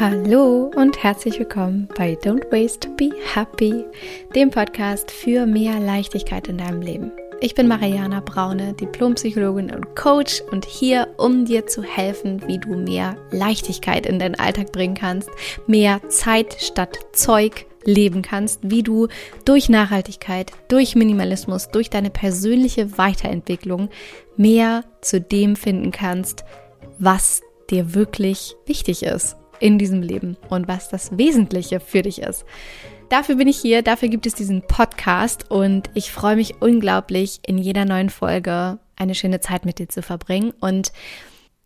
Hallo und herzlich willkommen bei Don't Waste, Be Happy, dem Podcast für mehr Leichtigkeit in deinem Leben. Ich bin Mariana Braune, Diplompsychologin und Coach und hier, um dir zu helfen, wie du mehr Leichtigkeit in deinen Alltag bringen kannst, mehr Zeit statt Zeug leben kannst, wie du durch Nachhaltigkeit, durch Minimalismus, durch deine persönliche Weiterentwicklung mehr zu dem finden kannst, was dir wirklich wichtig ist in diesem Leben und was das Wesentliche für dich ist. Dafür bin ich hier, dafür gibt es diesen Podcast und ich freue mich unglaublich, in jeder neuen Folge eine schöne Zeit mit dir zu verbringen und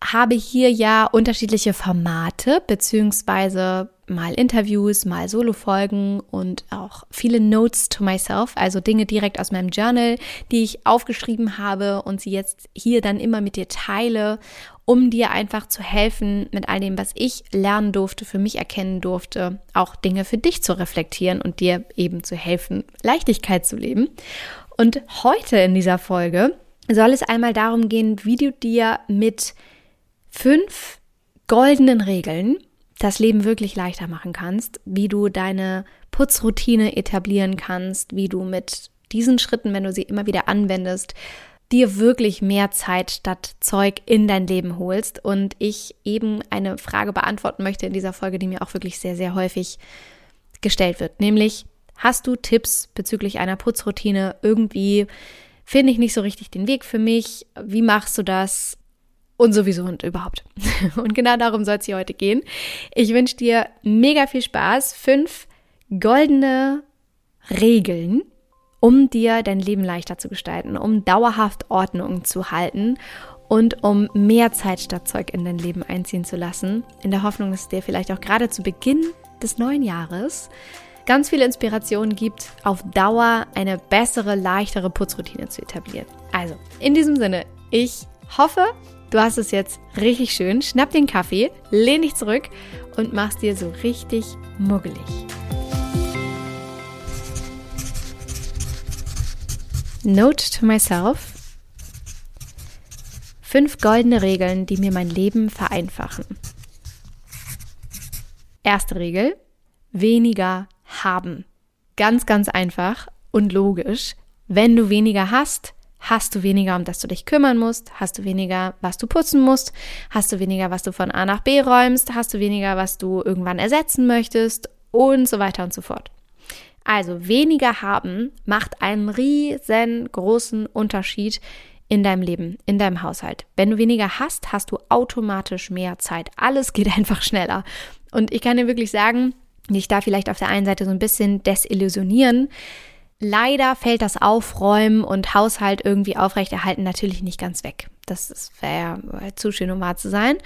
habe hier ja unterschiedliche Formate, beziehungsweise mal Interviews, mal Solo-Folgen und auch viele Notes to myself, also Dinge direkt aus meinem Journal, die ich aufgeschrieben habe und sie jetzt hier dann immer mit dir teile, um dir einfach zu helfen mit all dem, was ich lernen durfte, für mich erkennen durfte, auch Dinge für dich zu reflektieren und dir eben zu helfen, Leichtigkeit zu leben. Und heute in dieser Folge soll es einmal darum gehen, wie du dir mit fünf goldenen Regeln das Leben wirklich leichter machen kannst, wie du deine Putzroutine etablieren kannst, wie du mit diesen Schritten, wenn du sie immer wieder anwendest, dir wirklich mehr Zeit statt Zeug in dein Leben holst. Und ich eben eine Frage beantworten möchte in dieser Folge, die mir auch wirklich sehr, sehr häufig gestellt wird. Nämlich, hast du Tipps bezüglich einer Putzroutine? Irgendwie finde ich nicht so richtig den Weg für mich. Wie machst du das? und sowieso und überhaupt. Und genau darum soll es hier heute gehen. Ich wünsche dir mega viel Spaß. Fünf goldene Regeln, um dir dein Leben leichter zu gestalten, um dauerhaft Ordnung zu halten und um mehr Zeit statt Zeug in dein Leben einziehen zu lassen. In der Hoffnung, dass es dir vielleicht auch gerade zu Beginn des neuen Jahres ganz viele Inspirationen gibt, auf Dauer eine bessere, leichtere Putzroutine zu etablieren. Also, in diesem Sinne, ich hoffe, Du hast es jetzt richtig schön. Schnapp den Kaffee, lehn dich zurück und mach's dir so richtig muggelig. Note to myself. Fünf goldene Regeln, die mir mein Leben vereinfachen. Erste Regel. Weniger haben. Ganz, ganz einfach und logisch. Wenn du weniger hast, hast du weniger, um das du dich kümmern musst, hast du weniger, was du putzen musst, hast du weniger, was du von A nach B räumst, hast du weniger, was du irgendwann ersetzen möchtest und so weiter und so fort. Also weniger haben macht einen riesengroßen Unterschied in deinem Leben, in deinem Haushalt. Wenn du weniger hast, hast du automatisch mehr Zeit. Alles geht einfach schneller. Und ich kann dir wirklich sagen, dich da vielleicht auf der einen Seite so ein bisschen desillusionieren, Leider fällt das Aufräumen und Haushalt irgendwie aufrechterhalten natürlich nicht ganz weg. Das wäre zu schön, um wahr zu sein.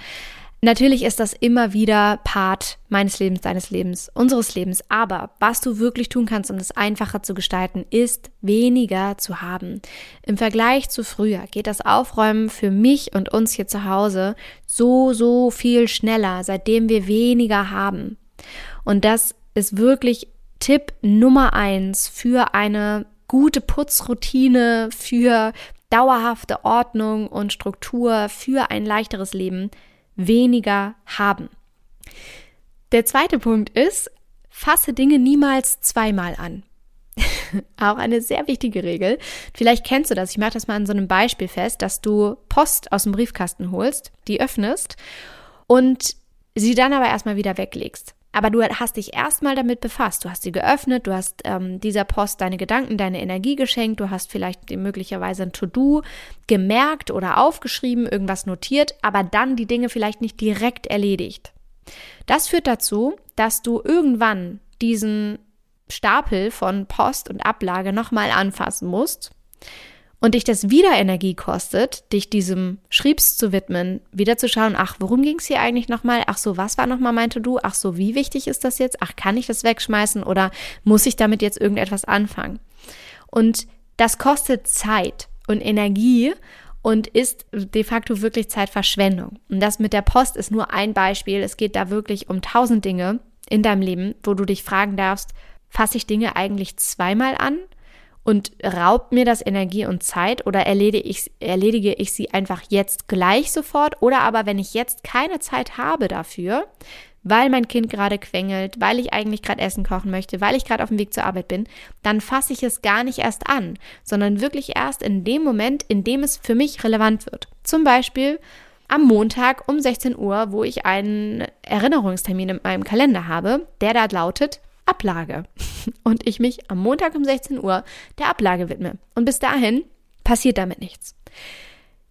Natürlich ist das immer wieder Part meines Lebens, deines Lebens, unseres Lebens. Aber was du wirklich tun kannst, um es einfacher zu gestalten, ist weniger zu haben. Im Vergleich zu früher geht das Aufräumen für mich und uns hier zu Hause so, so viel schneller, seitdem wir weniger haben. Und das ist wirklich Tipp Nummer eins für eine gute Putzroutine, für dauerhafte Ordnung und Struktur, für ein leichteres Leben weniger haben. Der zweite Punkt ist, fasse Dinge niemals zweimal an. Auch eine sehr wichtige Regel. Vielleicht kennst du das. Ich mache das mal an so einem Beispiel fest, dass du Post aus dem Briefkasten holst, die öffnest und sie dann aber erstmal wieder weglegst. Aber du hast dich erstmal damit befasst. Du hast sie geöffnet, du hast ähm, dieser Post deine Gedanken, deine Energie geschenkt, du hast vielleicht möglicherweise ein To-Do gemerkt oder aufgeschrieben, irgendwas notiert, aber dann die Dinge vielleicht nicht direkt erledigt. Das führt dazu, dass du irgendwann diesen Stapel von Post und Ablage nochmal anfassen musst und dich das wieder Energie kostet, dich diesem Schriebs zu widmen, wieder zu schauen, ach, worum ging es hier eigentlich nochmal? Ach so, was war nochmal mein To-Do? Ach so, wie wichtig ist das jetzt? Ach, kann ich das wegschmeißen oder muss ich damit jetzt irgendetwas anfangen? Und das kostet Zeit und Energie und ist de facto wirklich Zeitverschwendung. Und das mit der Post ist nur ein Beispiel. Es geht da wirklich um tausend Dinge in deinem Leben, wo du dich fragen darfst, fasse ich Dinge eigentlich zweimal an? Und raubt mir das Energie und Zeit oder erledige ich, erledige ich sie einfach jetzt gleich sofort oder aber wenn ich jetzt keine Zeit habe dafür, weil mein Kind gerade quengelt, weil ich eigentlich gerade Essen kochen möchte, weil ich gerade auf dem Weg zur Arbeit bin, dann fasse ich es gar nicht erst an, sondern wirklich erst in dem Moment, in dem es für mich relevant wird. Zum Beispiel am Montag um 16 Uhr, wo ich einen Erinnerungstermin in meinem Kalender habe, der da lautet Ablage. Und ich mich am Montag um 16 Uhr der Ablage widme. Und bis dahin passiert damit nichts.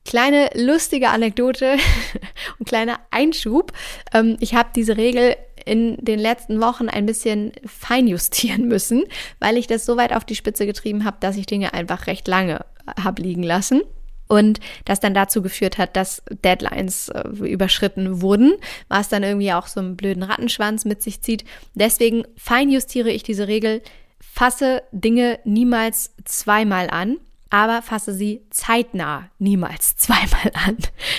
Kleine lustige Anekdote und kleiner Einschub. Ähm, ich habe diese Regel in den letzten Wochen ein bisschen feinjustieren müssen, weil ich das so weit auf die Spitze getrieben habe, dass ich Dinge einfach recht lange habe liegen lassen. Und das dann dazu geführt hat, dass Deadlines äh, überschritten wurden, was dann irgendwie auch so einen blöden Rattenschwanz mit sich zieht. Deswegen feinjustiere ich diese Regel, fasse Dinge niemals zweimal an aber fasse sie zeitnah niemals zweimal an.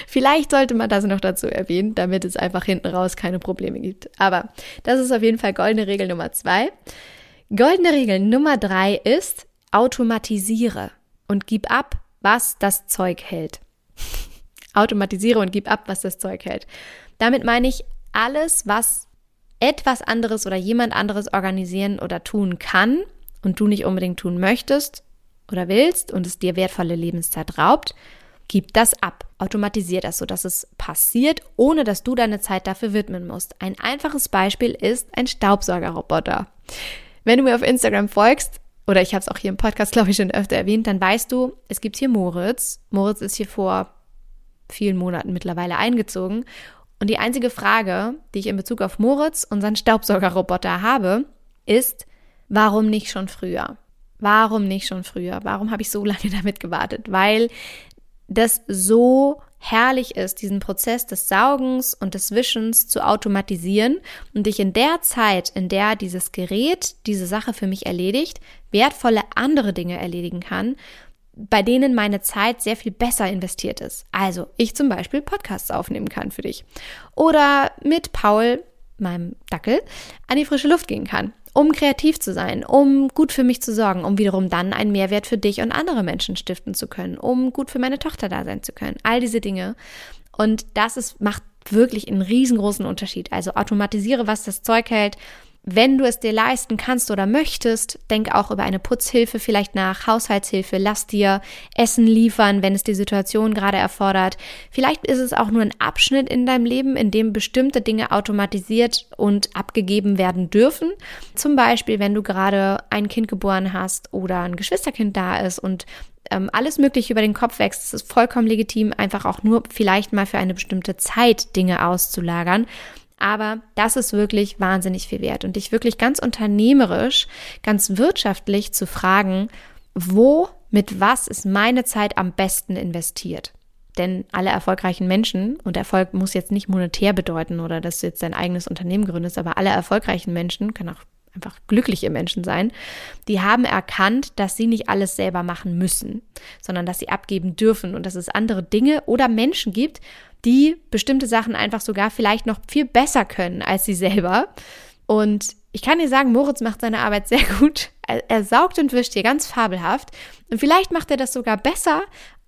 Vielleicht sollte man das noch dazu erwähnen, damit es einfach hinten raus keine Probleme gibt. Aber das ist auf jeden Fall goldene Regel Nummer zwei. Goldene Regel Nummer drei ist, automatisiere und gib ab, was das Zeug hält. automatisiere und gib ab, was das Zeug hält. Damit meine ich alles, was etwas anderes oder jemand anderes organisieren oder tun kann und du nicht unbedingt tun möchtest, oder willst und es dir wertvolle Lebenszeit raubt, gib das ab. Automatisier das, sodass es passiert, ohne dass du deine Zeit dafür widmen musst. Ein einfaches Beispiel ist ein Staubsaugerroboter. Wenn du mir auf Instagram folgst, oder ich habe es auch hier im Podcast, glaube ich, schon öfter erwähnt, dann weißt du, es gibt hier Moritz. Moritz ist hier vor vielen Monaten mittlerweile eingezogen. Und die einzige Frage, die ich in Bezug auf Moritz, unseren Staubsaugerroboter, habe, ist, warum nicht schon früher? Warum nicht schon früher? Warum habe ich so lange damit gewartet? Weil das so herrlich ist, diesen Prozess des Saugens und des Wischens zu automatisieren und ich in der Zeit, in der dieses Gerät diese Sache für mich erledigt, wertvolle andere Dinge erledigen kann, bei denen meine Zeit sehr viel besser investiert ist. Also ich zum Beispiel Podcasts aufnehmen kann für dich oder mit Paul, meinem Dackel, an die frische Luft gehen kann um kreativ zu sein, um gut für mich zu sorgen, um wiederum dann einen Mehrwert für dich und andere Menschen stiften zu können, um gut für meine Tochter da sein zu können. All diese Dinge. Und das ist, macht wirklich einen riesengroßen Unterschied. Also automatisiere, was das Zeug hält, wenn du es dir leisten kannst oder möchtest, denk auch über eine Putzhilfe vielleicht nach, Haushaltshilfe, lass dir Essen liefern, wenn es die Situation gerade erfordert. Vielleicht ist es auch nur ein Abschnitt in deinem Leben, in dem bestimmte Dinge automatisiert und abgegeben werden dürfen. Zum Beispiel, wenn du gerade ein Kind geboren hast oder ein Geschwisterkind da ist und ähm, alles Mögliche über den Kopf wächst. Es ist vollkommen legitim, einfach auch nur vielleicht mal für eine bestimmte Zeit Dinge auszulagern. Aber das ist wirklich wahnsinnig viel wert. Und dich wirklich ganz unternehmerisch, ganz wirtschaftlich zu fragen, wo, mit was ist meine Zeit am besten investiert? Denn alle erfolgreichen Menschen, und Erfolg muss jetzt nicht monetär bedeuten oder dass du jetzt dein eigenes Unternehmen gründest, aber alle erfolgreichen Menschen, können auch einfach glückliche Menschen sein, die haben erkannt, dass sie nicht alles selber machen müssen, sondern dass sie abgeben dürfen und dass es andere Dinge oder Menschen gibt, die bestimmte Sachen einfach sogar vielleicht noch viel besser können als sie selber. Und ich kann dir sagen, Moritz macht seine Arbeit sehr gut. Er, saugt und wischt hier ganz fabelhaft. Und vielleicht macht er das sogar besser,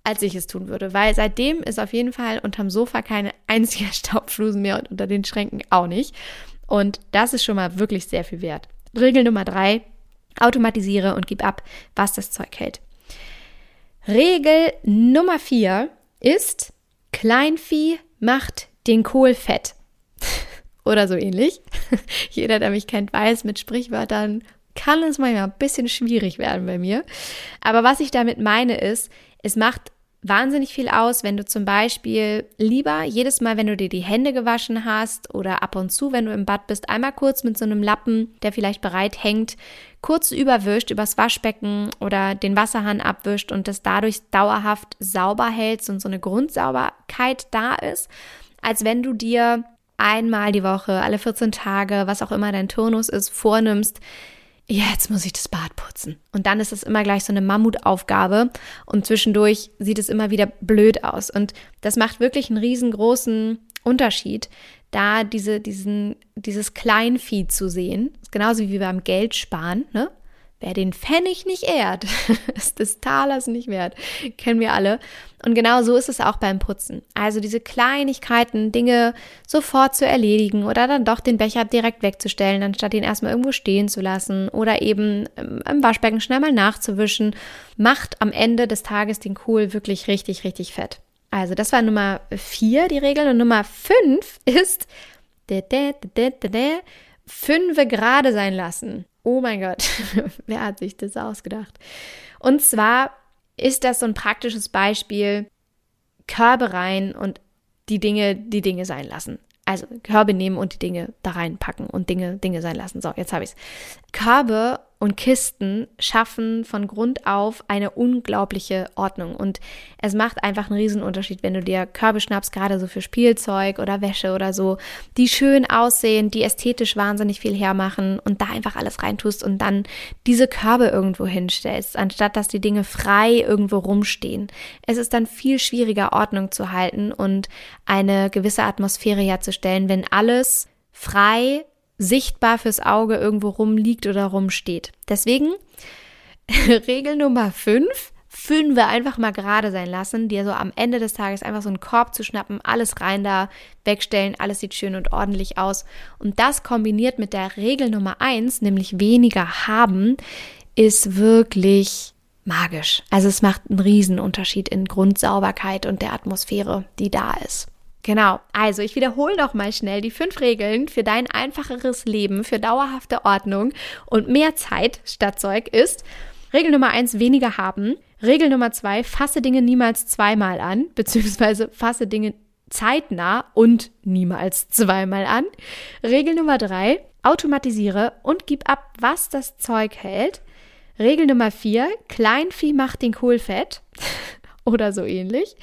als ich es tun würde, weil seitdem ist auf jeden Fall unterm Sofa keine einzige Staubflusen mehr und unter den Schränken auch nicht. Und das ist schon mal wirklich sehr viel wert. Regel Nummer drei, automatisiere und gib ab, was das Zeug hält. Regel Nummer vier ist, Kleinvieh macht den Kohl fett. Oder so ähnlich. Jeder, der mich kennt, weiß, mit Sprichwörtern kann es manchmal ein bisschen schwierig werden bei mir. Aber was ich damit meine ist, es macht wahnsinnig viel aus, wenn du zum Beispiel lieber jedes Mal, wenn du dir die Hände gewaschen hast oder ab und zu, wenn du im Bad bist, einmal kurz mit so einem Lappen, der vielleicht bereit hängt, kurz überwischt übers Waschbecken oder den Wasserhahn abwischt und das dadurch dauerhaft sauber hältst und so eine Grundsauberkeit da ist, als wenn du dir einmal die Woche, alle 14 Tage, was auch immer dein Turnus ist, vornimmst, jetzt muss ich das Bad putzen. Und dann ist es immer gleich so eine Mammutaufgabe und zwischendurch sieht es immer wieder blöd aus. Und das macht wirklich einen riesengroßen Unterschied, da diese, diesen, dieses Kleinvieh zu sehen. Genauso wie beim Geld sparen. Ne? Wer den Pfennig nicht ehrt, ist des Talers nicht wert. Kennen wir alle. Und genau so ist es auch beim Putzen. Also diese Kleinigkeiten, Dinge sofort zu erledigen oder dann doch den Becher direkt wegzustellen, anstatt ihn erstmal irgendwo stehen zu lassen oder eben ähm, im Waschbecken schnell mal nachzuwischen, macht am Ende des Tages den Kohl wirklich richtig, richtig fett. Also das war Nummer vier, die Regel. Und Nummer fünf ist fünfe gerade sein lassen. Oh mein Gott, wer hat sich das ausgedacht? Und zwar ist das so ein praktisches Beispiel, Körbe rein und die Dinge, die Dinge sein lassen. Also Körbe nehmen und die Dinge da reinpacken und Dinge, Dinge sein lassen. So, jetzt habe ich es. Körbe und Kisten schaffen von Grund auf eine unglaubliche Ordnung. Und es macht einfach einen Riesenunterschied, wenn du dir Körbe schnappst, gerade so für Spielzeug oder Wäsche oder so, die schön aussehen, die ästhetisch wahnsinnig viel hermachen und da einfach alles reintust und dann diese Körbe irgendwo hinstellst, anstatt dass die Dinge frei irgendwo rumstehen. Es ist dann viel schwieriger, Ordnung zu halten und eine gewisse Atmosphäre herzustellen, wenn alles frei sichtbar fürs Auge irgendwo rumliegt oder rumsteht. Deswegen Regel Nummer 5, fünf wir einfach mal gerade sein lassen, dir so am Ende des Tages einfach so einen Korb zu schnappen, alles rein da, wegstellen, alles sieht schön und ordentlich aus. Und das kombiniert mit der Regel Nummer 1, nämlich weniger haben, ist wirklich magisch. Also es macht einen Riesenunterschied in Grundsauberkeit und der Atmosphäre, die da ist. Genau, also ich wiederhole noch mal schnell die fünf Regeln für dein einfacheres Leben, für dauerhafte Ordnung und mehr Zeit statt Zeug ist Regel Nummer eins, weniger haben. Regel Nummer zwei, fasse Dinge niemals zweimal an, beziehungsweise fasse Dinge zeitnah und niemals zweimal an. Regel Nummer drei, automatisiere und gib ab, was das Zeug hält. Regel Nummer vier, Kleinvieh macht den Kohl fett oder so ähnlich.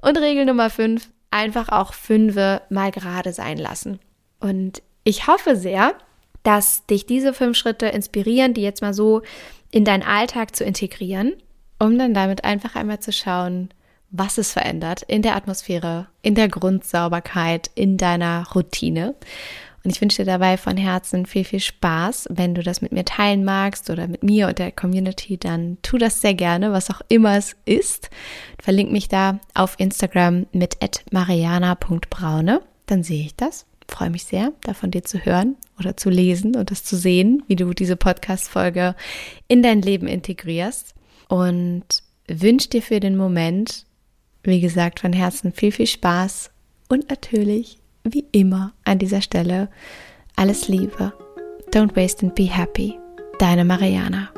Und Regel Nummer fünf, einfach auch fünfe mal gerade sein lassen. Und ich hoffe sehr, dass dich diese fünf Schritte inspirieren, die jetzt mal so in deinen Alltag zu integrieren, um dann damit einfach einmal zu schauen, was es verändert in der Atmosphäre, in der Grundsauberkeit, in deiner Routine. Und ich wünsche dir dabei von Herzen viel, viel Spaß. Wenn du das mit mir teilen magst oder mit mir und der Community, dann tu das sehr gerne, was auch immer es ist. Verlink mich da auf Instagram mit mariana.braune. Dann sehe ich das. Freue mich sehr, da von dir zu hören oder zu lesen und das zu sehen, wie du diese Podcast-Folge in dein Leben integrierst. Und wünsche dir für den Moment, wie gesagt, von Herzen viel, viel Spaß und natürlich wie immer an dieser Stelle alles Liebe. Don't waste and be happy. Deine Mariana.